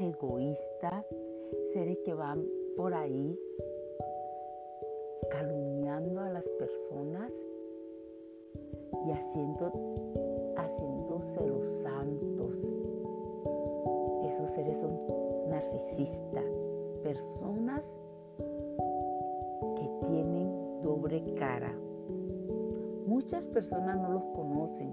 egoístas, seres que van por ahí calumniando a las personas y haciendo, haciéndose los santos. Esos seres son narcisistas, personas que tienen doble cara. Muchas personas no los conocen,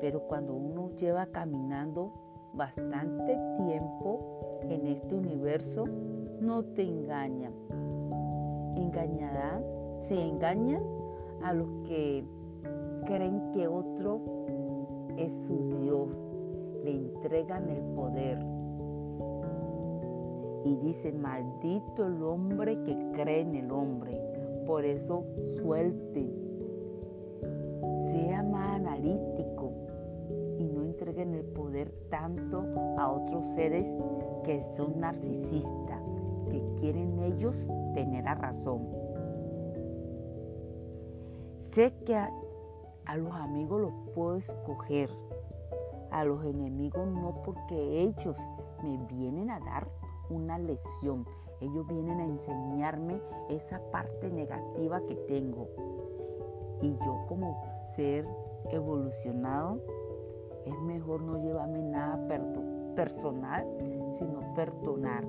pero cuando uno lleva caminando bastante tiempo en este universo, no te engañan. Engañarán, si engañan a los que creen que otro es su Dios, le entregan el poder. Y dicen, maldito el hombre que cree en el hombre. Por eso suelten. Sea más analítico tanto a otros seres que son narcisistas, que quieren ellos tener a razón. Sé que a los amigos los puedo escoger, a los enemigos no porque ellos me vienen a dar una lección, ellos vienen a enseñarme esa parte negativa que tengo. Y yo como ser evolucionado, es mejor no llevarme nada personal, sino perdonar.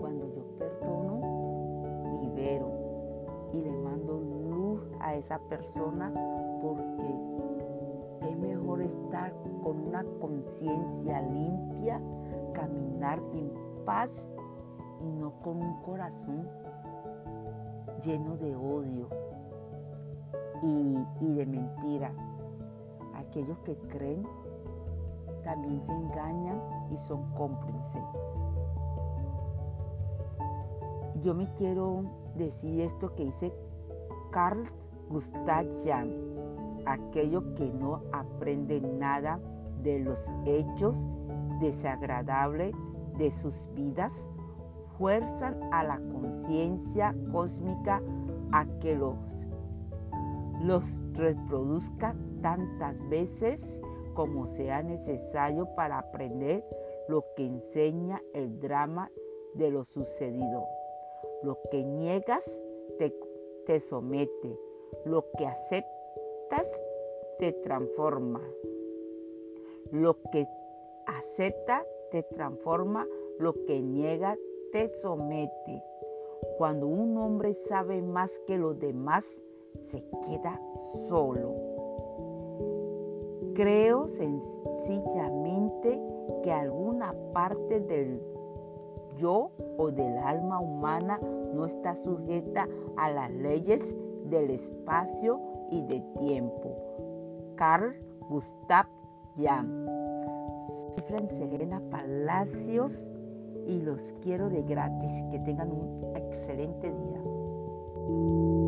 Cuando yo perdono, libero y le mando luz a esa persona porque es mejor estar con una conciencia limpia, caminar en paz y no con un corazón lleno de odio y, de mentira. Aquellos que creen también se engañan y son cómplices. Yo me quiero decir esto que dice Carl Gustav Jung aquellos que no aprenden nada de los hechos desagradables de sus vidas, fuerzan a la conciencia cósmica a que los, los reproduzca tantas veces como sea necesario para aprender lo que enseña el drama de lo sucedido. Lo que niegas te, te somete, lo que aceptas te transforma. Lo que acepta te transforma, lo que niega te somete. Cuando un hombre sabe más que los demás, se queda solo. Creo sencillamente que alguna parte del yo o del alma humana no está sujeta a las leyes del espacio y de tiempo. Carl Gustav Jung. Soy Serena Palacios y los quiero de gratis. Que tengan un excelente día.